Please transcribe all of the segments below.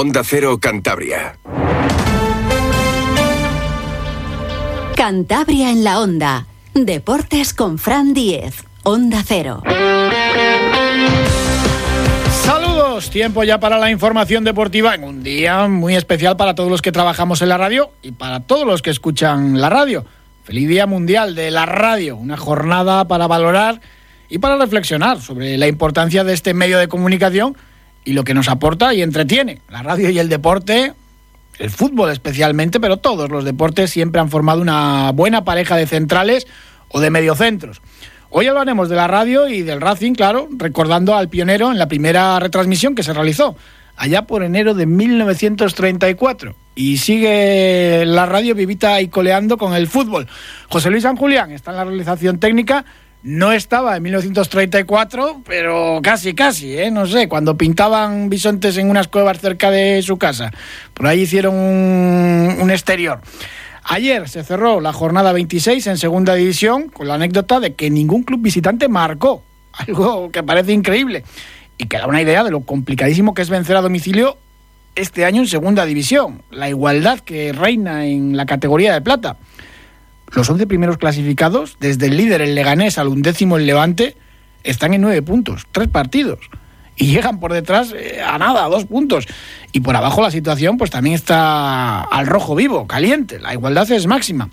Onda Cero Cantabria. Cantabria en la Onda. Deportes con Fran Diez. Onda Cero. Saludos, tiempo ya para la información deportiva en un día muy especial para todos los que trabajamos en la radio y para todos los que escuchan la radio. Feliz Día Mundial de la Radio, una jornada para valorar y para reflexionar sobre la importancia de este medio de comunicación y lo que nos aporta y entretiene. La radio y el deporte, el fútbol especialmente, pero todos los deportes siempre han formado una buena pareja de centrales o de mediocentros. Hoy hablaremos de la radio y del Racing, claro, recordando al pionero en la primera retransmisión que se realizó, allá por enero de 1934. Y sigue la radio vivita y coleando con el fútbol. José Luis San Julián está en la realización técnica no estaba en 1934, pero casi, casi, ¿eh? No sé, cuando pintaban bisontes en unas cuevas cerca de su casa. Por ahí hicieron un, exterior. Ayer se cerró la jornada 26 en segunda división con la anécdota de que ningún club visitante marcó, algo que parece increíble y que da una idea de lo complicadísimo que es vencer a domicilio este año en segunda división, la igualdad que reina en la categoría de plata. Los 11 primeros clasificados, desde el líder el Leganés al undécimo el Levante, están en nueve puntos, tres partidos. Y llegan por detrás eh, a nada, a dos puntos. Y por abajo la situación pues también está al rojo vivo, caliente. La igualdad es máxima.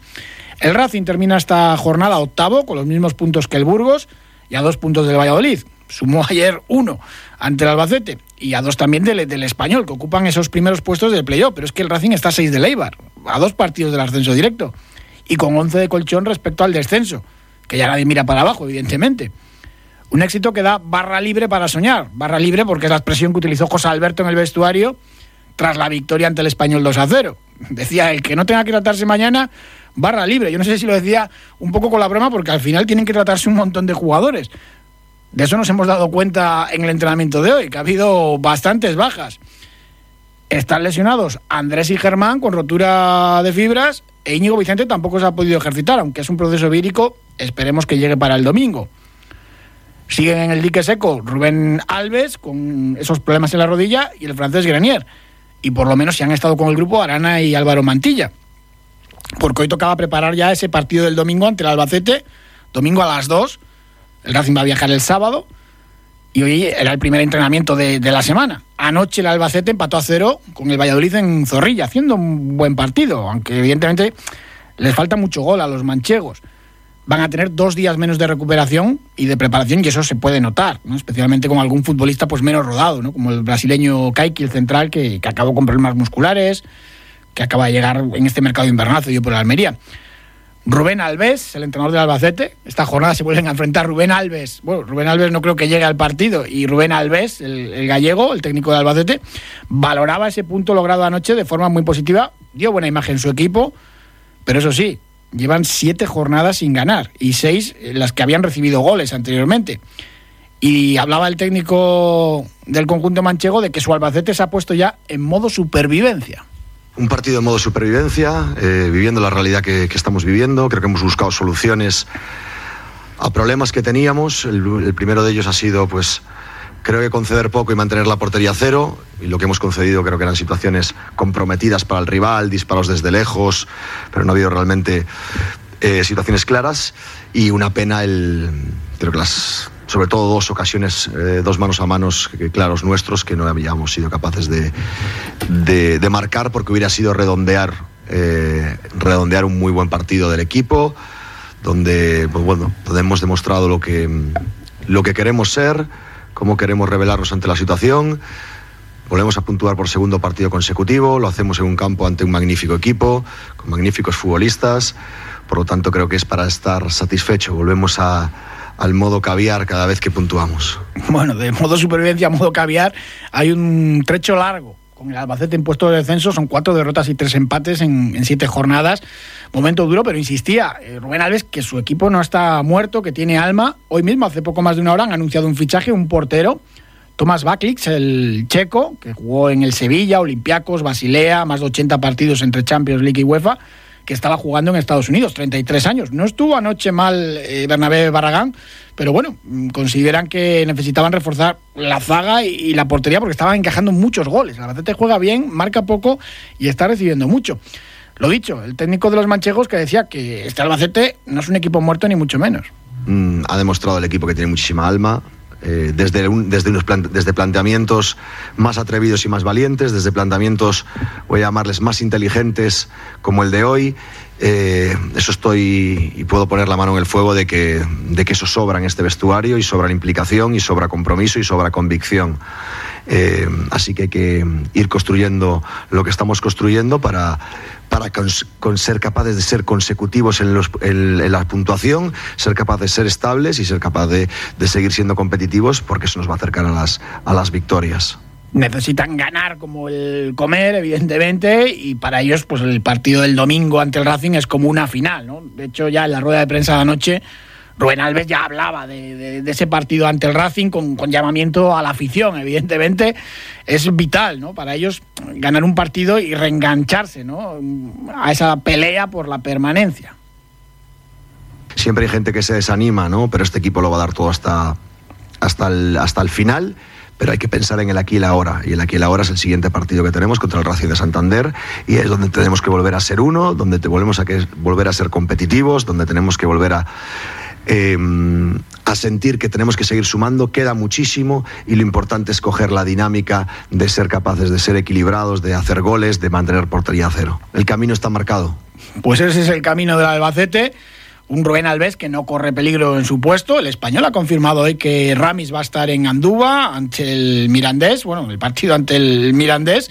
El Racing termina esta jornada octavo con los mismos puntos que el Burgos y a dos puntos del Valladolid. Sumó ayer uno ante el Albacete y a dos también del, del Español, que ocupan esos primeros puestos del playoff. Pero es que el Racing está a seis del Eibar, a dos partidos del ascenso directo y con 11 de colchón respecto al descenso, que ya nadie mira para abajo, evidentemente. Un éxito que da barra libre para soñar, barra libre porque es la expresión que utilizó José Alberto en el vestuario tras la victoria ante el español 2 a 0. Decía, el que no tenga que tratarse mañana, barra libre. Yo no sé si lo decía un poco con la broma porque al final tienen que tratarse un montón de jugadores. De eso nos hemos dado cuenta en el entrenamiento de hoy, que ha habido bastantes bajas. Están lesionados Andrés y Germán con rotura de fibras e Íñigo Vicente tampoco se ha podido ejercitar, aunque es un proceso vírico, esperemos que llegue para el domingo. Siguen en el dique seco Rubén Alves con esos problemas en la rodilla y el francés Grenier. Y por lo menos si han estado con el grupo Arana y Álvaro Mantilla. Porque hoy tocaba preparar ya ese partido del domingo ante el Albacete, domingo a las 2. El Racing va a viajar el sábado y hoy era el primer entrenamiento de, la semana. Anoche el Albacete empató a cero con el Valladolid en Zorrilla, haciendo un buen partido, aunque evidentemente les falta mucho gol a los manchegos. Van a tener dos días menos de recuperación y de preparación y eso se puede notar, especialmente con algún futbolista pues menos rodado, ¿no? como el brasileño Kaiki, el central, que, que acabó con problemas musculares, que acaba de llegar en este mercado invernal yo por la Almería. Rubén Alves, el entrenador del Albacete. Esta jornada se vuelven a enfrentar Rubén Alves. Bueno, Rubén Alves no creo que llegue al partido. Y Rubén Alves, el, gallego, el técnico del Albacete, valoraba ese punto logrado anoche de forma muy positiva. Dio buena imagen su equipo. Pero eso sí, llevan siete jornadas sin ganar y seis las que habían recibido goles anteriormente. Y hablaba el técnico del conjunto manchego de que su Albacete se ha puesto ya en modo supervivencia. Un partido en modo supervivencia, eh, viviendo la realidad que, estamos viviendo. Creo que hemos buscado soluciones a problemas que teníamos. El, primero de ellos ha sido, pues, creo que conceder poco y mantener la portería cero. Y lo que hemos concedido creo que eran situaciones comprometidas para el rival, disparos desde lejos, pero no ha habido realmente eh, situaciones claras. Y una pena el, creo que las sobre todo dos ocasiones, eh, dos manos a manos claros nuestros que no habíamos sido capaces de, de, marcar porque hubiera sido redondear, eh, redondear un muy buen partido del equipo, donde, pues bueno, hemos demostrado lo que, lo que queremos ser, cómo queremos revelarnos ante la situación. Volvemos a puntuar por segundo partido consecutivo, lo hacemos en un campo ante un magnífico equipo, con magníficos futbolistas, por lo tanto creo que es para estar satisfecho. Volvemos a, al modo caviar cada vez que puntuamos. Bueno, de modo supervivencia a modo caviar hay un trecho largo. Con el Albacete en puesto de descenso son cuatro derrotas y tres empates en, siete jornadas. Momento duro, pero insistía eh, Rubén Alves que su equipo no está muerto, que tiene alma. Hoy mismo, hace poco más de una hora, han anunciado un fichaje, un portero. Tomás Baklic, el checo, que jugó en el Sevilla, Olympiacos, Basilea, más de 80 partidos entre Champions League y UEFA que estaba jugando en Estados Unidos, 33 años. No estuvo anoche mal eh, Bernabé Barragán, pero bueno, mm, consideran que necesitaban reforzar la zaga y, la portería porque estaban encajando muchos goles. El Albacete juega bien, marca poco y está recibiendo mucho. Lo dicho, el técnico de los manchegos que decía que este Albacete no es un equipo muerto ni mucho menos. Mm, ha demostrado el equipo que tiene muchísima alma, eh, desde, desde, unos desde planteamientos más atrevidos y más valientes, desde planteamientos, voy a llamarles, más inteligentes como el de hoy. Eh, eso estoy y puedo poner la mano en el fuego de que, de que eso sobra en este vestuario y sobra implicación y sobra compromiso y sobra convicción. Eh, así que hay que ir construyendo lo que estamos construyendo para, para con, ser capaces de ser consecutivos en, los, en, la puntuación, ser capaces de ser estables y ser capaces de, seguir siendo competitivos porque eso nos va a acercar a las, a las victorias necesitan ganar como el comer, evidentemente, y para ellos, pues el partido del domingo ante el Racing es como una final, ¿no? De hecho, ya en la rueda de prensa de anoche Rubén Alves ya hablaba de, ese partido ante el Racing con, llamamiento a la afición, evidentemente. Es vital ¿no? para ellos ganar un partido y reengancharse ¿no? a esa pelea por la permanencia. Siempre hay gente que se desanima, ¿no? pero este equipo lo va a dar todo hasta, hasta, el, hasta el final pero hay que pensar en el aquí y el ahora. Y el aquí y el ahora es el siguiente partido que tenemos contra el Racing de Santander y es donde tenemos que volver a ser uno, donde te volvemos a que volver a ser competitivos, donde tenemos que volver a Em, a sentir que tenemos que seguir sumando, queda muchísimo y lo importante es coger la dinámica de ser capaces de ser equilibrados, de hacer goles, de mantener portería a cero. El camino está marcado. Pues ese es el camino del Albacete. Un Rubén Alves que no corre peligro en su puesto. El español ha confirmado hoy que Ramis va a estar en Andúba ante el Mirandés, bueno, el partido ante el Mirandés.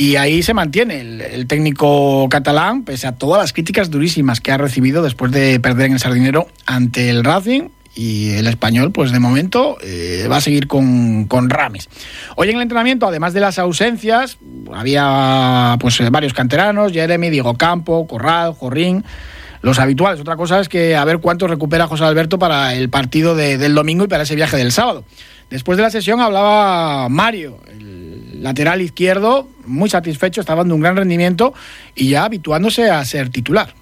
Y ahí se mantiene el, técnico catalán, pese a todas las críticas durísimas que ha recibido después de perder en el Sardinero ante el Racing. Y el español, pues de momento, eh, va a seguir con, con Ramis. Hoy en el entrenamiento, además de las ausencias, había pues varios canteranos, Jeremy, Diego Campo, Corral, Jorrín los habituales. Otra cosa es que a ver cuánto recupera José Alberto para el partido del domingo y para ese viaje del sábado. Después de la sesión hablaba Mario, lateral izquierdo, muy satisfecho, estaba dando un gran rendimiento y ya habituándose a ser titular.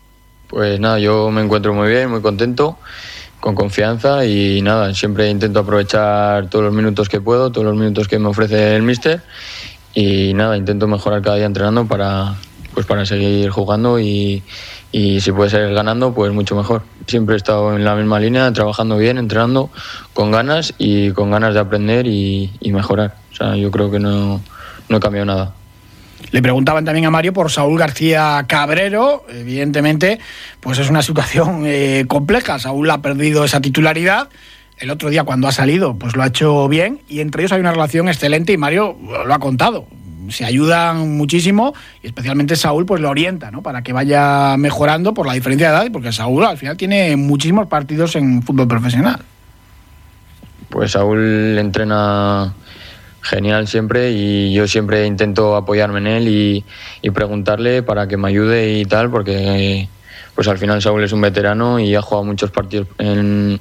Pues nada, yo me encuentro muy bien, muy contento, con confianza y nada, siempre intento aprovechar todos los minutos que puedo, todos los minutos que me ofrece el míster y nada, intento mejorar cada día entrenando para, pues para seguir jugando y, y si puede ser ganando, pues mucho mejor. Siempre he estado en la misma línea, trabajando bien, entrenando con ganas y con ganas de aprender y, mejorar. O sea, yo creo que no, no he cambiado nada. Le preguntaban también a Mario por Saúl García Cabrero. Evidentemente, pues es una situación eh, compleja. Saúl ha perdido esa titularidad. El otro día cuando ha salido, pues lo ha hecho bien y entre ellos hay una relación excelente y Mario lo ha contado se ayudan muchísimo y especialmente Saúl pues lo orienta, ¿no? Para que vaya mejorando por la diferencia de edad y porque Saúl al final tiene muchísimos partidos en fútbol profesional. Pues Saúl entrena genial siempre y yo siempre intento apoyarme en él y, preguntarle para que me ayude y tal porque pues al final Saúl es un veterano y ha jugado muchos partidos en,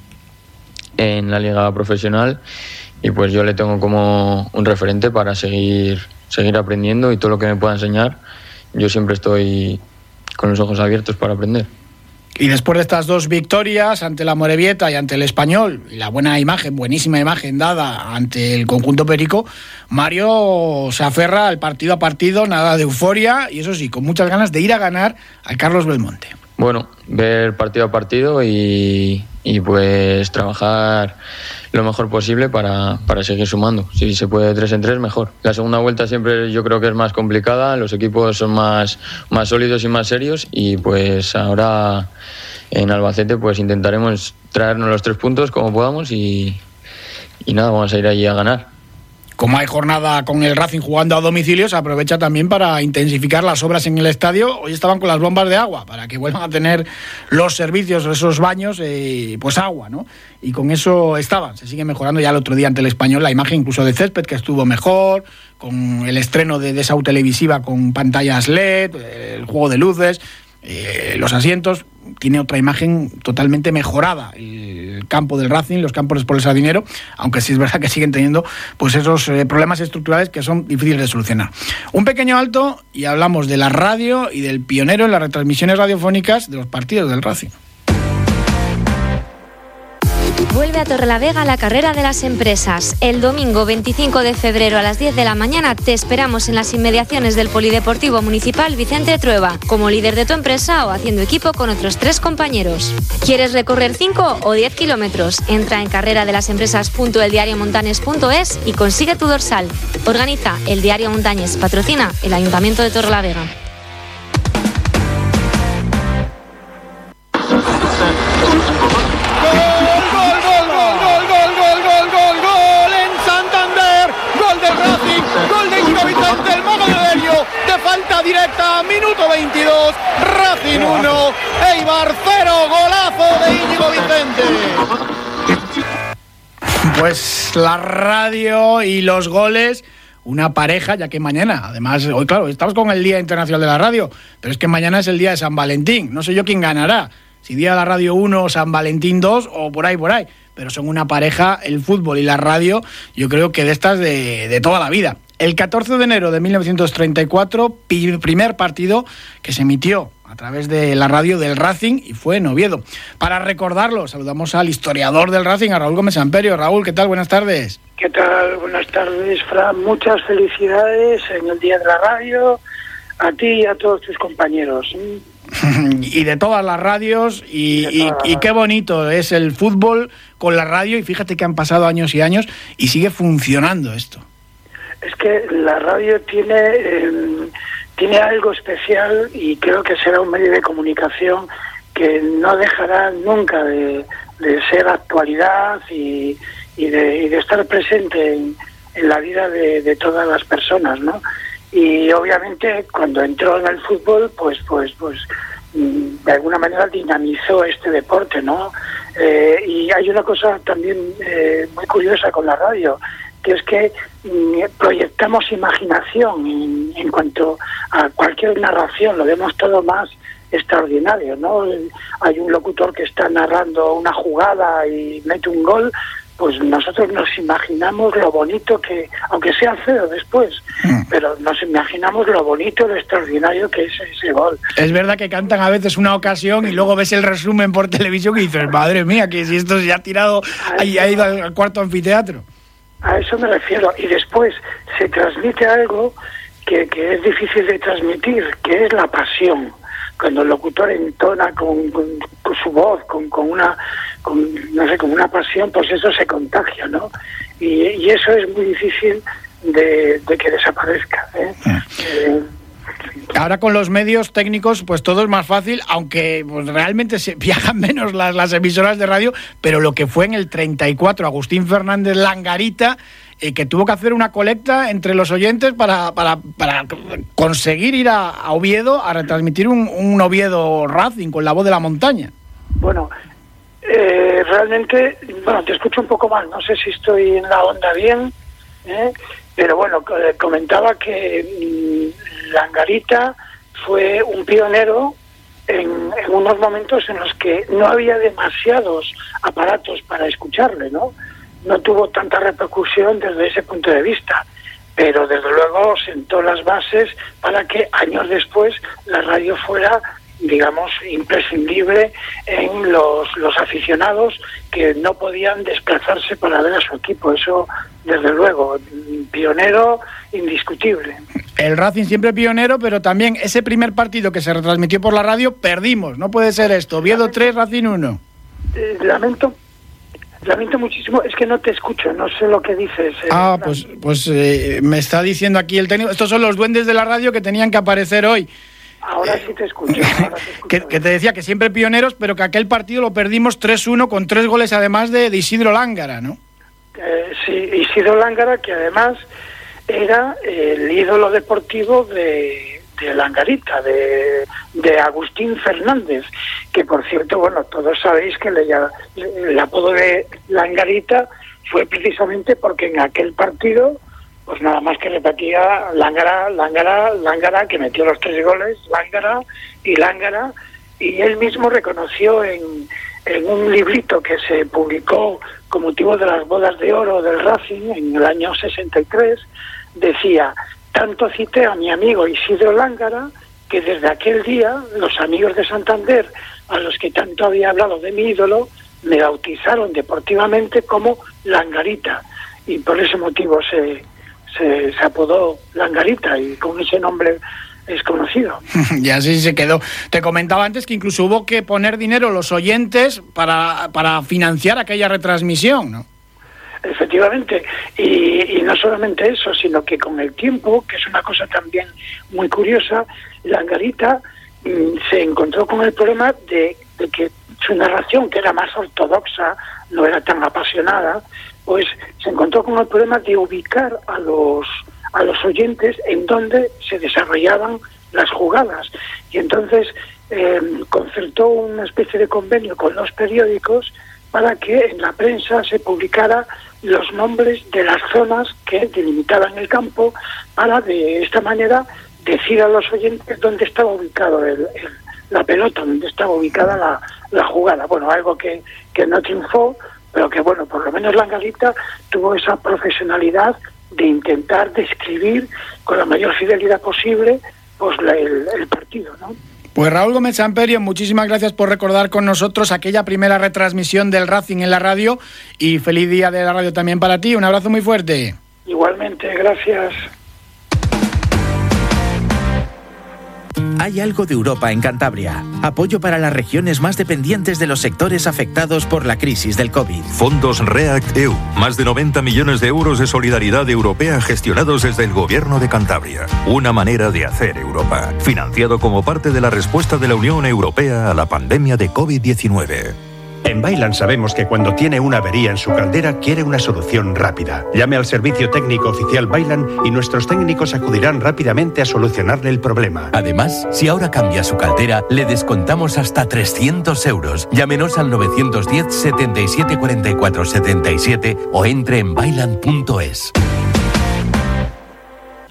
en la liga profesional y pues yo le tengo como un referente para seguir seguir aprendiendo y todo lo que me pueda enseñar, yo siempre estoy con los ojos abiertos para aprender. Y después de estas dos victorias ante la Morevieta y ante el Español, y la buena imagen, buenísima imagen dada ante el conjunto Perico, Mario se aferra al partido a partido, nada de euforia y eso sí, con muchas ganas de ir a ganar al Carlos Belmonte. Bueno, ver partido a partido y, y pues trabajar lo mejor posible para, para, seguir sumando. Si se puede tres en tres, mejor. La segunda vuelta siempre yo creo que es más complicada, los equipos son más, más sólidos y más serios y pues ahora en Albacete pues intentaremos traernos los tres puntos como podamos y, y nada, vamos a ir allí a ganar como hay jornada con el Racing jugando a domicilio, se aprovecha también para intensificar las obras en el estadio. Hoy estaban con las bombas de agua para que vuelvan a tener los servicios, esos baños, eh, pues agua, ¿no? Y con eso estaban. Se sigue mejorando ya el otro día ante el español la imagen incluso de césped, que estuvo mejor, con el estreno de, esa televisiva con pantallas LED, el juego de luces, eh, los asientos. Tiene otra imagen totalmente mejorada. Campo del Racing, los campos por el dinero, aunque sí es verdad que siguen teniendo pues esos eh, problemas estructurales que son difíciles de solucionar. Un pequeño alto y hablamos de la radio y del pionero en las retransmisiones radiofónicas de los partidos del Racing. Vuelve a Torrelavega la carrera de las empresas. El domingo 25 de febrero a las 10 de la mañana te esperamos en las inmediaciones del Polideportivo Municipal Vicente Trueba, como líder de tu empresa o haciendo equipo con otros tres compañeros. ¿Quieres recorrer 5 o 10 kilómetros? Entra en carrera de las y consigue tu dorsal. Organiza el Diario Montañes, patrocina el Ayuntamiento de Torrelavega. Directa, minuto 22, Racing 1, Eibar 0, golazo de Íñigo Vicente. Pues la radio y los goles una pareja, ya que mañana, además, hoy claro, estamos con el Día Internacional de la Radio, pero es que mañana es el Día de San Valentín. No sé yo quién ganará, si Día de la Radio 1, San Valentín 2 o por ahí, por ahí. Pero son una pareja, el fútbol y la radio, yo creo que de estas de, de toda la vida. El 14 de enero de 1934, primer partido que se emitió a través de la radio del Racing y fue en Oviedo. Para recordarlo, saludamos al historiador del Racing, a Raúl Gómez Amperio. Raúl, ¿qué tal? Buenas tardes. ¿Qué tal? Buenas tardes, Fran. Muchas felicidades en el Día de la Radio, a ti y a todos tus compañeros. y de todas las radios y, y, qué bonito es el fútbol con la radio y fíjate que han pasado años y años y sigue funcionando esto es que la radio tiene, em, tiene algo especial y creo que será un medio de comunicación que no dejará nunca de, ser actualidad y, de, estar presente en, la vida de, todas las personas, ¿no? Y obviamente cuando entró en el fútbol, pues, pues, pues, mm, de alguna manera dinamizó este deporte, ¿no? Eh, y hay una cosa también eh, muy curiosa con la radio, que es que mm, proyectamos imaginación en, cuanto a cualquier narración, lo vemos todo más extraordinario, ¿no? Hay un locutor que está narrando una jugada y mete un gol, pues nosotros nos imaginamos lo bonito que, aunque sea feo después, mm. pero nos imaginamos lo bonito, lo extraordinario que es ese gol. Es verdad que cantan a veces una ocasión y luego ves el resumen por televisión y dices, madre mía, que si esto se ha tirado, ha ido al cuarto anfiteatro. A eso me refiero. Y después se transmite algo que, es difícil de transmitir, que es la pasión. Cuando el locutor entona con, su voz, con, con una, no sé, con una pasión, pues eso se contagia, ¿no? Y, eso es muy difícil de, que desaparezca. ¿eh? Eh, Ahora con los medios técnicos, pues todo es más fácil, aunque pues, realmente se viajan menos las, las, emisoras de radio, pero lo que fue en el 34, Agustín Fernández Langarita, eh, que tuvo que hacer una colecta entre los oyentes para, para, para conseguir ir a, Oviedo a retransmitir un, Oviedo Racing con la voz de la montaña. Bueno, eh, realmente, bueno, te escucho un poco mal, no sé si estoy en la onda bien, ¿eh? pero bueno, comentaba que mm, Langarita fue un pionero en, unos momentos en los que no había demasiados aparatos para escucharle, ¿no? No tuvo tanta repercusión desde ese punto de vista, pero desde luego sentó las bases para que años después la radio fuera digamos, imprescindible en los, los aficionados que no podían desplazarse para ver a su equipo. Eso, desde luego, pionero indiscutible. El Racing siempre pionero, pero también ese primer partido que se retransmitió por la radio, perdimos. No puede ser esto. Oviedo 3, Racing 1. Eh, lamento Lamento muchísimo, es que no te escucho, no sé lo que dices. Eh, ah, pues, pues eh, me está diciendo aquí el técnico. Estos son los duendes de la radio que tenían que aparecer hoy. Ahora sí te escucho. que, te decía que siempre pioneros, pero que aquel partido lo perdimos 3-1 con tres goles además de, Isidro Lángara, ¿no? Eh, sí, Isidro Lángara, que además era el ídolo deportivo de, de Langarita, de, de, Agustín Fernández, que por cierto, bueno, todos sabéis que le, el apodo de Langarita fue precisamente porque en aquel partido pues nada más que repetía Lángara, Lángara, Lángara, que metió los tres goles, Lángara y Lángara, y él mismo reconoció en, en un librito que se publicó con motivo de las bodas de oro del Racing en el año 63, decía, tanto cité a mi amigo Isidro Lángara, que desde aquel día los amigos de Santander, a los que tanto había hablado de mi ídolo, me bautizaron deportivamente como Langarita y por ese motivo se, se, se apodó Langarita y con ese nombre es conocido. y así se quedó. Te comentaba antes que incluso hubo que poner dinero los oyentes para, para financiar aquella retransmisión, ¿no? Efectivamente, y, y, no solamente eso, sino que con el tiempo, que es una cosa también muy curiosa, Langarita mmm, se encontró con el problema de, de, que su narración, que era más ortodoxa, no era tan apasionada, pues se encontró con el problema de ubicar a los a los oyentes en donde se desarrollaban las jugadas. Y entonces eh, concertó una especie de convenio con los periódicos para que en la prensa se publicara los nombres de las zonas que delimitaban el campo para de esta manera decir a los oyentes dónde estaba ubicado el, el, la pelota, dónde estaba ubicada la, la jugada. Bueno, algo que, que no triunfó, pero que bueno, por lo menos la tuvo esa profesionalidad de intentar describir con la mayor fidelidad posible pues la, el, el, partido, ¿no? Pues Raúl Gómez Samperio, muchísimas gracias por recordar con nosotros aquella primera retransmisión del Racing en la radio y feliz día de la radio también para ti. Un abrazo muy fuerte. Igualmente, gracias. Hay algo de Europa en Cantabria. Apoyo para las regiones más dependientes de los sectores afectados por la crisis del COVID. Fondos REACT EU. Más de 90 millones de euros de solidaridad europea gestionados desde el gobierno de Cantabria. Una manera de hacer Europa. Financiado como parte de la respuesta de la Unión Europea a la pandemia de COVID-19. En Bailan sabemos que cuando tiene una avería en su caldera quiere una solución rápida. Llame al servicio técnico oficial Bailan y nuestros técnicos acudirán rápidamente a solucionarle el problema. Además, si ahora cambia su caldera, le descontamos hasta 300 euros. Llámenos al 910 77 44 77 o entre en bailan.es.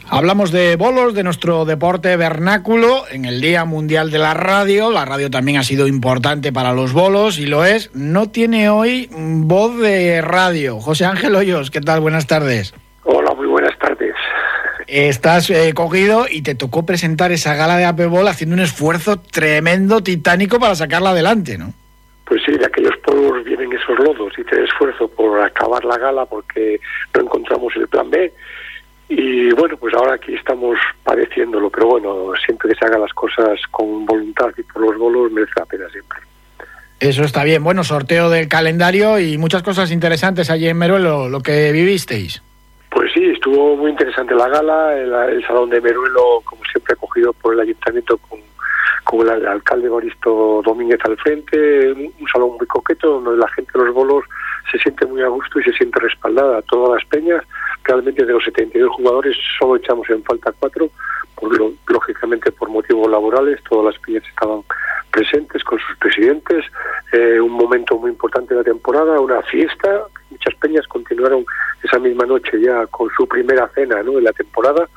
Hablamos de bolos, de nuestro deporte vernáculo en el Día Mundial de la Radio. La radio también ha sido importante para los bolos y lo es. No tiene hoy voz de radio. José Ángel Hoyos, ¿qué tal? Buenas tardes. Hola, muy buenas tardes. Estás eh, cogido y te tocó presentar esa gala de Apebol haciendo un esfuerzo tremendo, titánico para sacarla adelante, ¿no? Pues sí, de aquellos polvos vienen esos lodos. Hice esfuerzo por acabar la gala porque no encontramos el plan B y bueno, pues ahora aquí estamos padeciéndolo, pero bueno, siempre que se hagan las cosas con voluntad y por los bolos merece la pena siempre. Eso está bien. Bueno, sorteo del calendario y muchas cosas interesantes allí en Meruelo, lo que vivisteis. Pues sí, estuvo muy interesante la gala, el, el salón de Meruelo, como siempre, acogido por el ayuntamiento con, con el, alcalde Boristo Domínguez al frente, un, un salón muy coqueto donde la gente de los bolos se siente muy a gusto y se siente respaldada. Todas las peñas, realmente de los 72 jugadores, solo echamos en falta cuatro, por lo, lógicamente por motivos laborales, todas las peñas estaban presentes con sus presidentes, eh, un momento muy importante de la temporada, una fiesta, muchas peñas continuaron esa misma noche ya con su primera cena ¿no? en la temporada,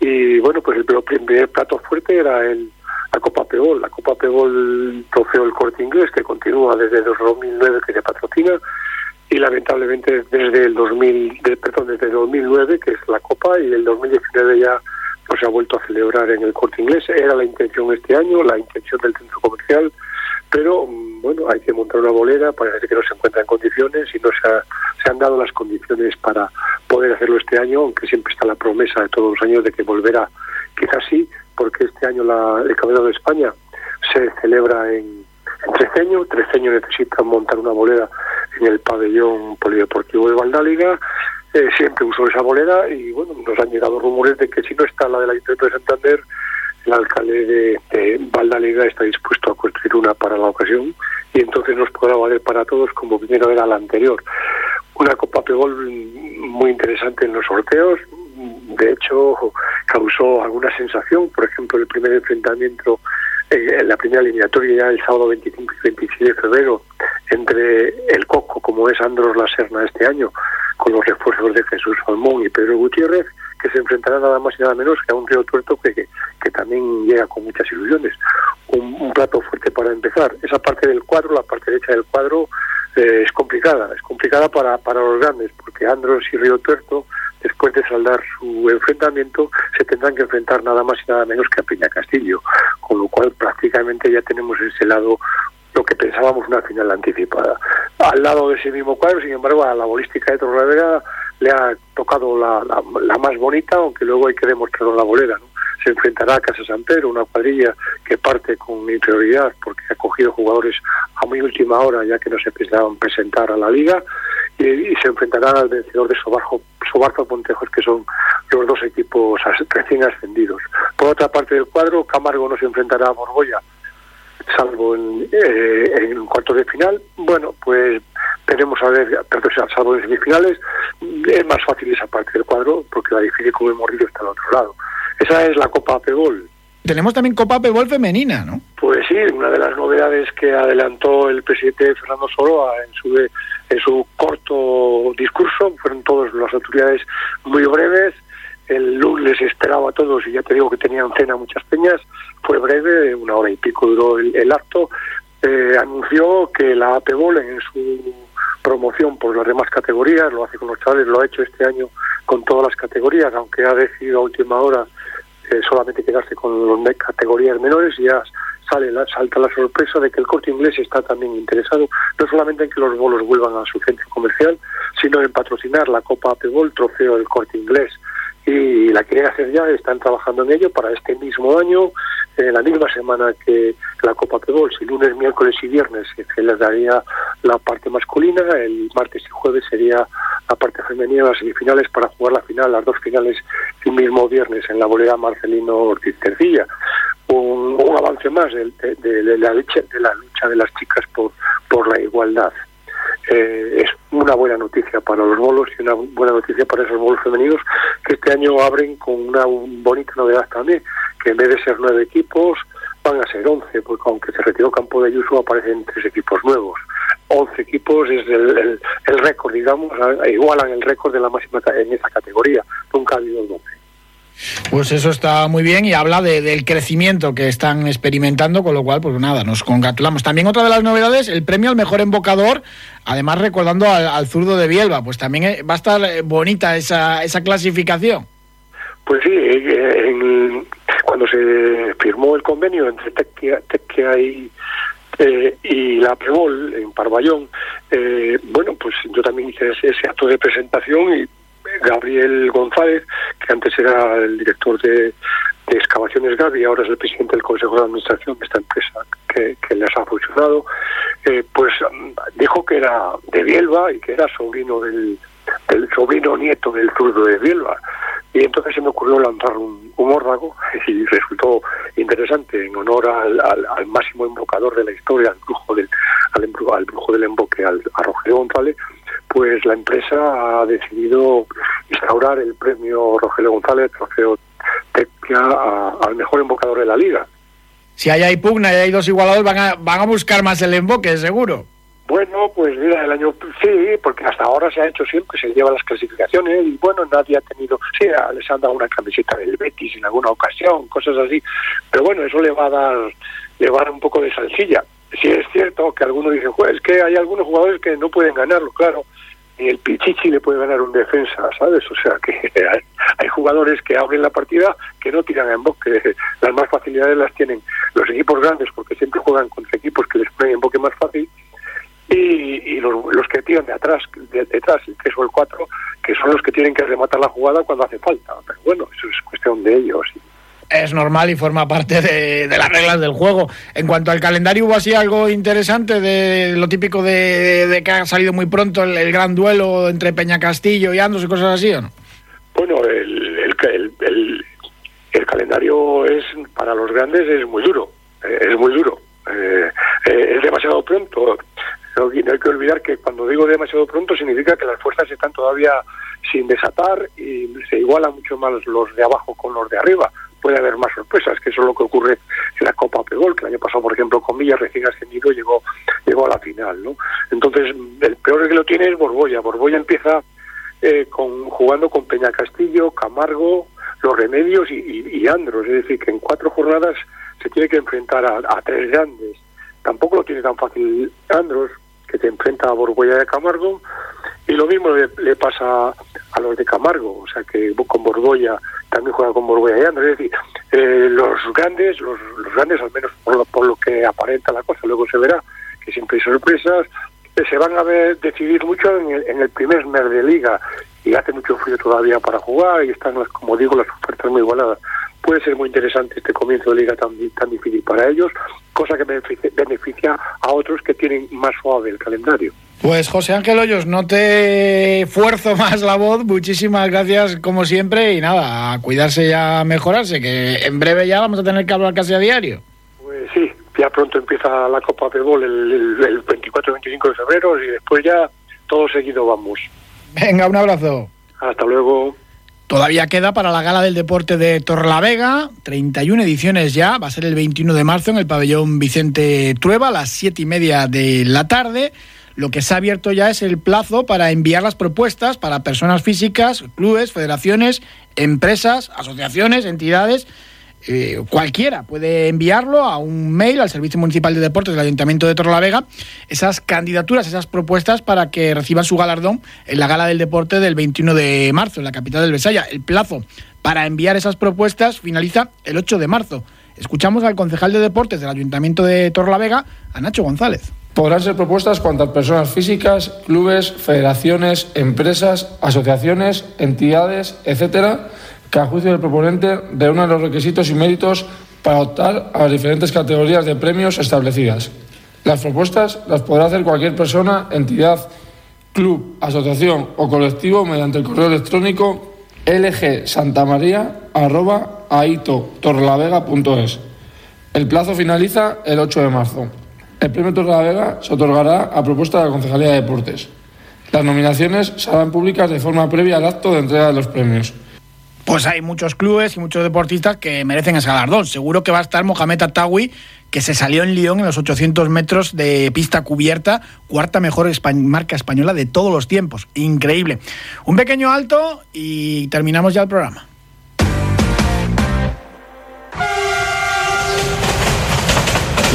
y bueno, pues el, el primer plato fuerte era el la Copa Pebol, la Copa Pebol trofeo el corte inglés que continúa desde el 2009 que se patrocina y lamentablemente desde el 2000, de, perdón, desde el 2009 que es la Copa y el 2019 ya pues se ha vuelto a celebrar en el corte inglés. Era la intención este año, la intención del centro comercial, pero bueno, hay que montar una bolera, parece que no se encuentra en condiciones y no se, ha, se han dado las condiciones para poder hacerlo este año, aunque siempre está la promesa de todos los años de que volverá. Quizás sí, porque este año la, el Campeonato de España se celebra en, Treceño. Treceño necesita montar una bolera en el pabellón polideportivo de Valdáliga. Eh, siempre usó esa bolera y bueno, nos han llegado rumores de que si no está la del Ayuntamiento de Santander, el alcalde de, de está dispuesto a construir una para la ocasión y entonces nos podrá valer para todos como primero era la anterior. Una Copa Pegol muy interesante en los sorteos, de hecho causó alguna sensación, por ejemplo el primer enfrentamiento eh, la primera eliminatoria ya el sábado 25 y 26 de febrero entre el Coco como es Andros La Serna este año con los refuerzos de Jesús Salmón y Pedro Gutiérrez que se enfrentará nada más y nada menos que a un río tuerto que, que, también llega con muchas ilusiones. Un, plato fuerte para empezar. Esa parte del cuadro, la parte derecha del cuadro, eh, es complicada, es complicada para, para los grandes, porque Andros y Río Tuerto, después de saldar su enfrentamiento, se tendrán que enfrentar nada más y nada menos que a Peña Castillo, con lo cual prácticamente ya tenemos ese lado lo que pensábamos una final anticipada. Al lado de ese mismo cuadro, sin embargo, a la bolística de Torrelavega le ha tocado la, la, más bonita, aunque luego hay que demostrarlo en la bolera. ¿no? Se enfrentará a Casa San Pedro, una cuadrilla que parte con inferioridad porque ha cogido jugadores a muy última hora, ya que no se pensaban presentar a la liga, y, se enfrentará al vencedor de Sobarjo, Sobarzo Pontejos, que son los dos equipos recién ascendidos. Por otra parte del cuadro, Camargo no se enfrentará a Borgoya, salvo en, eh, en cuartos de final. Bueno, pues tenemos a ver, salvo en semifinales, es más fácil esa parte del cuadro porque la difícil, como hemos dicho, está al otro lado. Esa es la Copa Pebol. Tenemos también Copa Pebol femenina, ¿no? Pues sí, una de las novedades que adelantó el presidente Fernando Soroa en su, en su corto discurso, fueron todas las autoridades muy breves, el lunes esperaba a todos y ya te digo que tenían cena muchas peñas, fue breve, una hora y pico duró el, acto, eh, anunció que la APBOL en su promoción por las demás categorías, lo hace con los chavales, lo ha hecho este año con todas las categorías, aunque ha decidido a última hora eh, solamente quedarse con las categorías menores, ya sale la, salta la sorpresa de que el corte inglés está también interesado no solamente en que los bolos vuelvan a su centro comercial, sino en patrocinar la Copa APBOL, trofeo del corte inglés y la quieren hacer ya, están trabajando en ello para este mismo año, en la misma semana que la Copa Pebol, si lunes, miércoles y viernes se les daría la parte masculina, el martes y jueves sería la parte femenina, las semifinales para jugar la final, las dos finales el mismo viernes en la bolera Marcelino Ortiz Tercilla. Un, avance más de, la lucha, de la lucha de las chicas por, por la igualdad. Eh, es una buena noticia para los bolos y una buena noticia para esos bolos femeninos que este año abren con una bonita novedad también, que en vez de ser nueve equipos van a ser once, porque aunque se retiró Campo de Ayuso aparecen tres equipos nuevos. Once equipos es el, el, récord, digamos, igualan el récord de la máxima en esa categoría. Nunca ha habido doce. Pues eso está muy bien y habla del crecimiento que están experimentando, con lo cual, pues nada, nos congratulamos. También otra de las novedades, el premio al mejor embocador, además recordando al, zurdo de Bielba, pues también eh, va a estar eh, bonita esa, esa clasificación. Pues sí, eh, cuando se firmó el convenio entre Tequia, y, y la Prebol en Parvallón, bueno, pues yo también hice ese acto de presentación y Gabriel González, que antes era el director de, Excavaciones Gavi, ahora es el presidente del Consejo de Administración de esta empresa que, les ha funcionado, eh, pues mm, dijo que era de Bielba y que era sobrino del, sobrino nieto del zurdo de Bielba. Y entonces se me ocurrió lanzar un, un y resultó interesante en honor al, máximo invocador de la historia, al brujo del, al, al brujo del emboque, al, a Rogelio González, pues la empresa ha decidido instaurar el premio Rogelio González, trofeo Tecnia, al mejor embocador de la liga. Si hay, hay pugna y hay dos igualados, van a, van a buscar más el emboque, seguro. Bueno, pues mira, el año sí, porque hasta ahora se ha hecho siempre, se lleva las clasificaciones y bueno, nadie ha tenido, sí, les han dado una camiseta del Betis en alguna ocasión, cosas así, pero bueno, eso le va a dar, le va a dar un poco de salsilla. Si es cierto que algunos dicen, es que hay algunos jugadores que no pueden ganarlo, claro, ni el Pichichi le puede ganar un defensa, ¿sabes? O sea que hay, jugadores que abren la partida que no tiran en boque. Las más facilidades las tienen los equipos grandes porque siempre juegan contra equipos que les ponen en boque más fácil y, los, que tiran de atrás, de, detrás, el 3 o el 4, que son los que tienen que rematar la jugada cuando hace falta. Pero bueno, eso es cuestión de ellos es normal y forma parte de, las reglas del juego. En cuanto al calendario, ¿hubo así algo interesante de lo típico de, que ha salido muy pronto el, gran duelo entre Peña Castillo y Andros y cosas así no? Bueno, el, el, el, calendario es para los grandes es muy duro, eh, es muy duro. Eh, eh, es demasiado pronto. No, hay que olvidar que cuando digo demasiado pronto significa que las fuerzas están todavía sin desatar y se igualan mucho más los de abajo con los de arriba puede haber más sorpresas, que eso es lo que ocurre en la Copa Pegol, que el año pasado, por ejemplo, con Villa recién ascendido llegó, llegó a la final, ¿no? Entonces, el peor que lo tiene es Borbolla. Borbolla empieza eh, con, jugando con Peña Castillo, Camargo, Los Remedios y, Andros, es decir, que en cuatro jornadas se tiene que enfrentar a, tres grandes. Tampoco lo tiene tan fácil Andros, que te enfrenta a Borgoya de Camargo, y lo mismo le, pasa a los de Camargo, o sea que con Borgoya también juega con Borgoya y. Es decir, eh, los grandes, los, grandes al menos por lo, por lo que aparenta la cosa, luego se verá que siempre hay sorpresas, eh, se van a ver, decidir mucho en el, en el primer mes de liga y hace mucho frío todavía para jugar y están, como digo, las ofertas muy igualadas. Puede ser muy interesante este comienzo de liga tan, tan difícil para ellos, cosa que beneficia a otros que tienen más suave el calendario. Pues José Ángel Hoyos, no te fuerzo más la voz, muchísimas gracias como siempre y nada, a cuidarse y a mejorarse, que en breve ya vamos a tener que hablar casi a diario. Pues sí, ya pronto empieza la Copa de Bol el, el 24-25 de febrero y después ya todo seguido vamos. Venga, un abrazo. Hasta luego. Todavía queda para la Gala del Deporte de Torlavega, 31 ediciones ya, va a ser el 21 de marzo en el pabellón Vicente Trueba a las 7 y media de la tarde. Lo que se ha abierto ya es el plazo para enviar las propuestas para personas físicas, clubes, federaciones, empresas, asociaciones, entidades eh, cualquiera puede enviarlo a un mail al Servicio Municipal de Deportes del Ayuntamiento de Torrelavega esas candidaturas, esas propuestas para que reciban su galardón en la Gala del Deporte del 21 de marzo en la capital del Besaya. El plazo para enviar esas propuestas finaliza el 8 de marzo. Escuchamos al concejal de Deportes del Ayuntamiento de Torrelavega, a Nacho González. Podrán ser propuestas cuantas personas físicas, clubes, federaciones, empresas, asociaciones, entidades, etcétera, que a juicio del proponente reúnan los requisitos y méritos para optar a las diferentes categorías de premios establecidas. Las propuestas las podrá hacer cualquier persona, entidad, club, asociación o colectivo mediante el correo electrónico lgsantamaria.aitotorlavega.es. El plazo finaliza el 8 de marzo. El premio Torrelavega se otorgará a propuesta de la Concejalía de Deportes. Las nominaciones serán públicas de forma previa al acto de entrega de los premios pues hay muchos clubes y muchos deportistas que merecen ese galardón. Seguro que va a estar Mohamed Atawi, que se salió en Lyon en los 800 metros de pista cubierta, cuarta mejor marca española de todos los tiempos. Increíble. Un pequeño alto y terminamos ya el programa.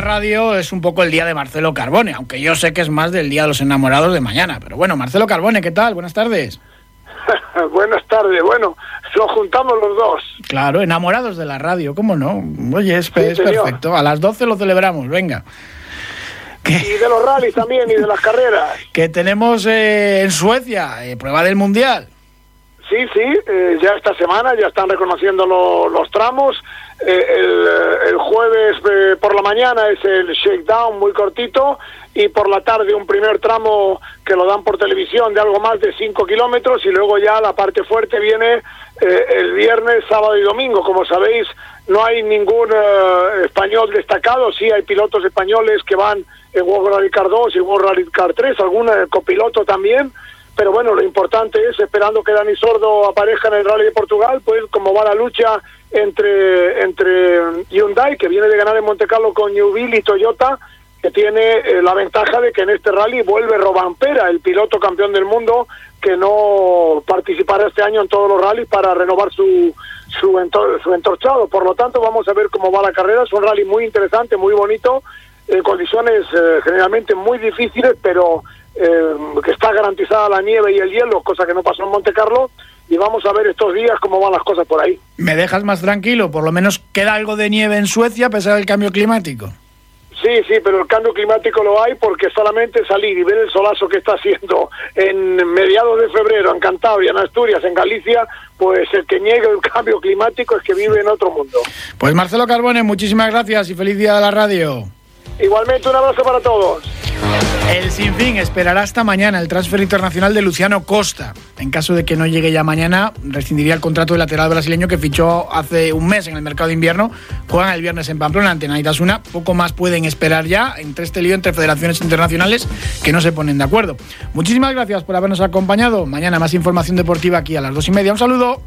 La radio es un poco el día de Marcelo Carbone, aunque yo sé que es más del día de los enamorados de mañana. Pero bueno, Marcelo Carbone, ¿qué tal? Buenas tardes. Buenas tardes. Bueno, nos juntamos los dos. Claro, enamorados de la radio, ¿cómo no? Oye, es, perfecto. A las 12 lo celebramos, venga. Y de los rallies también y de las carreras. Que tenemos eh, en Suecia, eh, prueba del Mundial. Sí, sí, eh, ya esta semana ya están reconociendo los tramos. Eh, el, jueves eh, por la mañana es el shakedown muy cortito y por la tarde un primer tramo que lo dan por televisión de algo más de 5 kilómetros y luego ya la parte fuerte viene eh, el viernes, sábado y domingo. Como sabéis, no hay ningún español destacado, sí hay pilotos españoles que van en World Rally Car 2 y World Rally Car 3, algún copiloto también pero bueno, lo importante es, esperando que Dani Sordo aparezca en el Rally de Portugal, pues como va la lucha entre, entre Hyundai, que viene de ganar en Monte Carlo con Newville y Toyota, que tiene eh, la ventaja de que en este rally vuelve Robampera, el piloto campeón del mundo, que no participará este año en todos los rallies para renovar su, su, su entorchado. Por lo tanto, vamos a ver cómo va la carrera. Es un rally muy interesante, muy bonito, en condiciones eh, generalmente muy difíciles, pero eh, que está garantizada la nieve y el hielo, cosa que no pasó en Monte Carlo y vamos a ver estos días cómo van las cosas por ahí. ¿Me dejas más tranquilo? Por lo menos queda algo de nieve en Suecia a pesar del cambio climático. Sí, sí, pero el cambio climático lo hay porque solamente salir y ver el solazo que está haciendo en mediados de febrero en Cantabria, en Asturias, en Galicia, pues el que niegue el cambio climático es que vive en otro mundo. Pues Marcelo Carbone, muchísimas gracias y feliz día de la radio. Igualmente un abrazo para todos. El Sinfín esperará hasta mañana el transfer internacional de Luciano Costa. En caso de que no llegue ya mañana, rescindiría el contrato del lateral brasileño que fichó hace un mes en el mercado de invierno. Juegan el viernes en Pamplona ante Naitasuna. Poco más pueden esperar ya entre este lío entre federaciones internacionales que no se ponen de acuerdo. Muchísimas gracias por habernos acompañado. Mañana más información deportiva aquí a las dos y media. Un saludo.